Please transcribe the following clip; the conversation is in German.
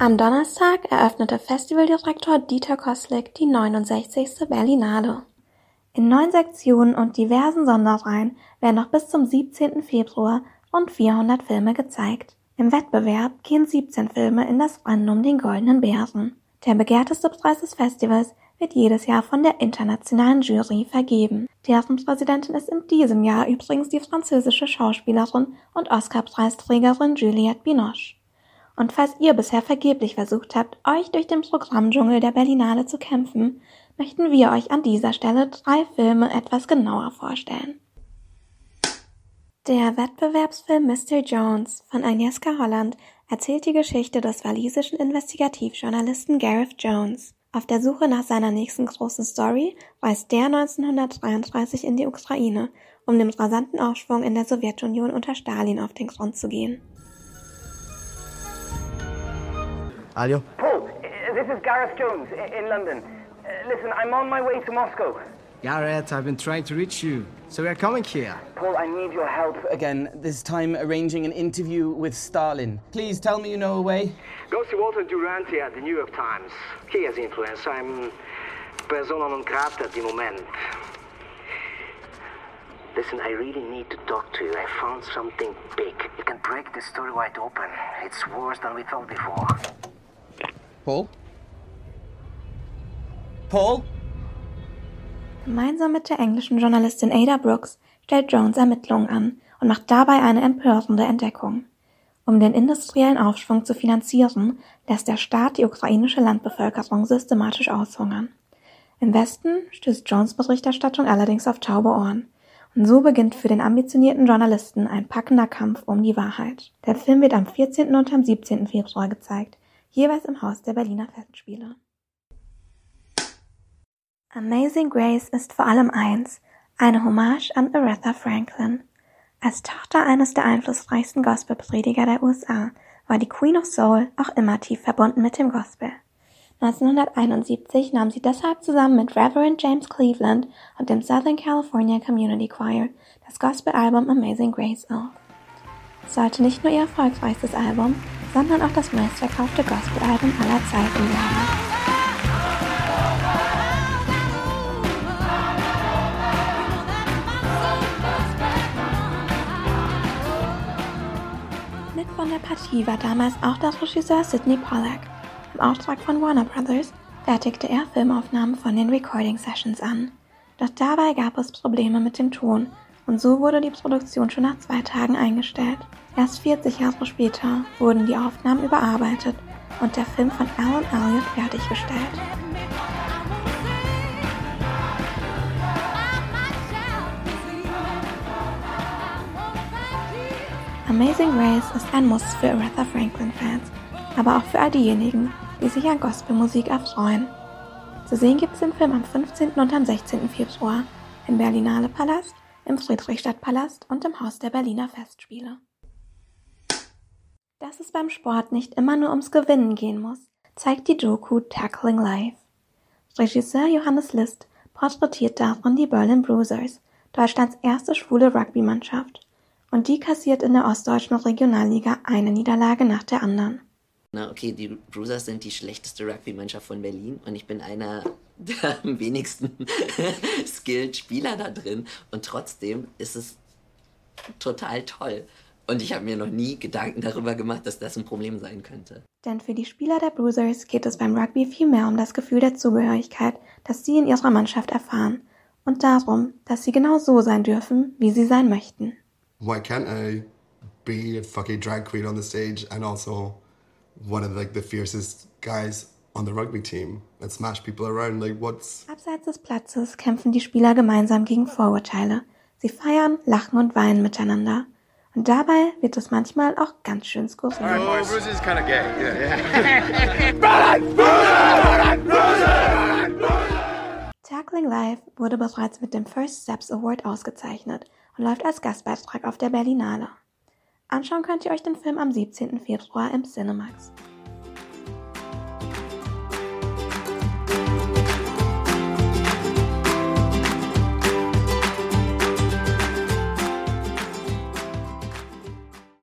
Am Donnerstag eröffnete Festivaldirektor Dieter Koslik die 69. Berlinale. In neun Sektionen und diversen Sonderreihen werden noch bis zum 17. Februar rund 400 Filme gezeigt. Im Wettbewerb gehen 17 Filme in das Rennen um den Goldenen Bären. Der begehrteste Preis des Festivals wird jedes Jahr von der internationalen Jury vergeben. Deren Präsidentin ist in diesem Jahr übrigens die französische Schauspielerin und Oscar-Preisträgerin Juliette Binoche. Und falls ihr bisher vergeblich versucht habt, euch durch den Programmdschungel der Berlinale zu kämpfen, möchten wir euch an dieser Stelle drei Filme etwas genauer vorstellen. Der Wettbewerbsfilm Mr. Jones von Agnieszka Holland erzählt die Geschichte des walisischen Investigativjournalisten Gareth Jones. Auf der Suche nach seiner nächsten großen Story reist der 1933 in die Ukraine, um dem rasanten Aufschwung in der Sowjetunion unter Stalin auf den Grund zu gehen. Alio? Paul, uh, this is Gareth Jones in London. Uh, listen, I'm on my way to Moscow. Gareth, I've been trying to reach you, so we are coming here. Paul, I need your help. Again, this time arranging an interview with Stalin. Please tell me you know a way. Go see Walter Duranty at the New York Times. He has influence. I'm persona non grata at the moment. Listen, I really need to talk to you. I found something big. It can break the story wide open. It's worse than we thought before. Paul? Paul? Gemeinsam mit der englischen Journalistin Ada Brooks stellt Jones Ermittlungen an und macht dabei eine empörende Entdeckung. Um den industriellen Aufschwung zu finanzieren, lässt der Staat die ukrainische Landbevölkerung systematisch aushungern. Im Westen stößt Jones Berichterstattung allerdings auf taube Ohren. Und so beginnt für den ambitionierten Journalisten ein packender Kampf um die Wahrheit. Der Film wird am 14. und am 17. Februar gezeigt, jeweils im Haus der Berliner Festspiele. Amazing Grace ist vor allem eins, eine Hommage an Aretha Franklin. Als Tochter eines der einflussreichsten Gospelprediger der USA war die Queen of Soul auch immer tief verbunden mit dem Gospel. 1971 nahm sie deshalb zusammen mit Reverend James Cleveland und dem Southern California Community Choir das Gospelalbum Amazing Grace auf. Es sollte nicht nur ihr erfolgreichstes Album, sondern auch das meistverkaufte Gospelalbum aller Zeiten werden. Mit von der Partie war damals auch der Regisseur Sidney Pollack. Im Auftrag von Warner Brothers fertigte er Filmaufnahmen von den Recording Sessions an. Doch dabei gab es Probleme mit dem Ton und so wurde die Produktion schon nach zwei Tagen eingestellt. Erst 40 Jahre später wurden die Aufnahmen überarbeitet und der Film von Alan Elliott fertiggestellt. Amazing Grace ist ein Muss für Aretha Franklin-Fans, aber auch für all diejenigen, die sich an Gospelmusik erfreuen. Zu sehen gibt es den Film am 15. und am 16. Februar im Berlinale Palast, im Friedrichstadtpalast und im Haus der Berliner Festspiele. Dass es beim Sport nicht immer nur ums Gewinnen gehen muss, zeigt die Doku Tackling Life. Regisseur Johannes List porträtiert darin die Berlin Bruisers, Deutschlands erste schwule Rugby-Mannschaft und die kassiert in der ostdeutschen Regionalliga eine Niederlage nach der anderen. Na, okay, die Bruisers sind die schlechteste Rugby-Mannschaft von Berlin und ich bin einer der am wenigsten skilled Spieler da drin und trotzdem ist es total toll. Und ich habe mir noch nie Gedanken darüber gemacht, dass das ein Problem sein könnte. Denn für die Spieler der Bruisers geht es beim Rugby viel mehr um das Gefühl der Zugehörigkeit, das sie in ihrer Mannschaft erfahren und darum, dass sie genau so sein dürfen, wie sie sein möchten. why can't I be a fucking drag queen on the stage and also one of like the fiercest guys on the rugby team and smash people around? Like what's Abseits des Platzes kämpfen die Spieler gemeinsam gegen Vorurteile. Sie feiern, lachen und weinen miteinander. Und dabei wird es manchmal auch ganz schön skurril. Oh, Bruce is kind of gay. Yeah, yeah. Tackling Live wurde bereits mit dem First Steps Award ausgezeichnet und läuft als Gastbeitrag auf der Berlinale. Anschauen könnt ihr euch den Film am 17. Februar im Cinemax.